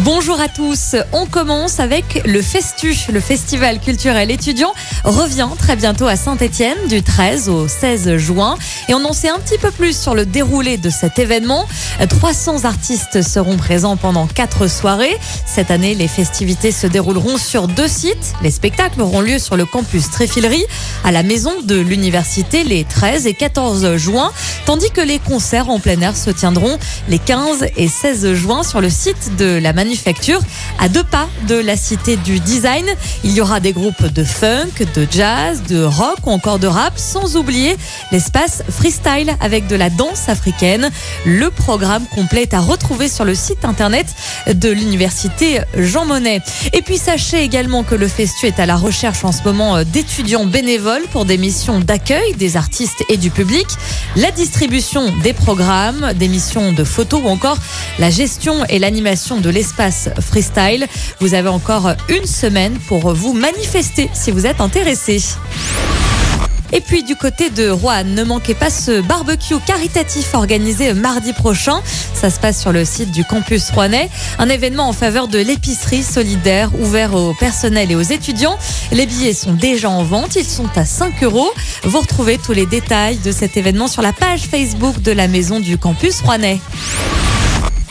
Bonjour à tous, on commence avec le Festu, le festival culturel étudiant revient très bientôt à Saint-Étienne du 13 au 16 juin et on en sait un petit peu plus sur le déroulé de cet événement. 300 artistes seront présents pendant quatre soirées. Cette année, les festivités se dérouleront sur deux sites. Les spectacles auront lieu sur le campus Tréfilerie à la maison de l'université les 13 et 14 juin, tandis que les concerts en plein air se tiendront les 15 et 16 juin sur le site de la manufacture à deux pas de la cité du design. Il y aura des groupes de funk, de jazz, de rock ou encore de rap, sans oublier l'espace freestyle avec de la danse africaine. Le programme complet est à retrouver sur le site internet de l'université Jean Monnet. Et puis sachez également que le Festu est à la recherche en ce moment d'étudiants bénévoles pour des missions d'accueil des artistes et du public, la distribution des programmes, des missions de photos ou encore la gestion et l'animation de l'espace freestyle. Vous avez encore une semaine pour vous manifester si vous êtes intéressé. Et puis du côté de Rouen, ne manquez pas ce barbecue caritatif organisé mardi prochain. Ça se passe sur le site du campus rouennais. Un événement en faveur de l'épicerie solidaire ouvert au personnel et aux étudiants. Les billets sont déjà en vente. Ils sont à 5 euros. Vous retrouvez tous les détails de cet événement sur la page Facebook de la maison du campus rouennais.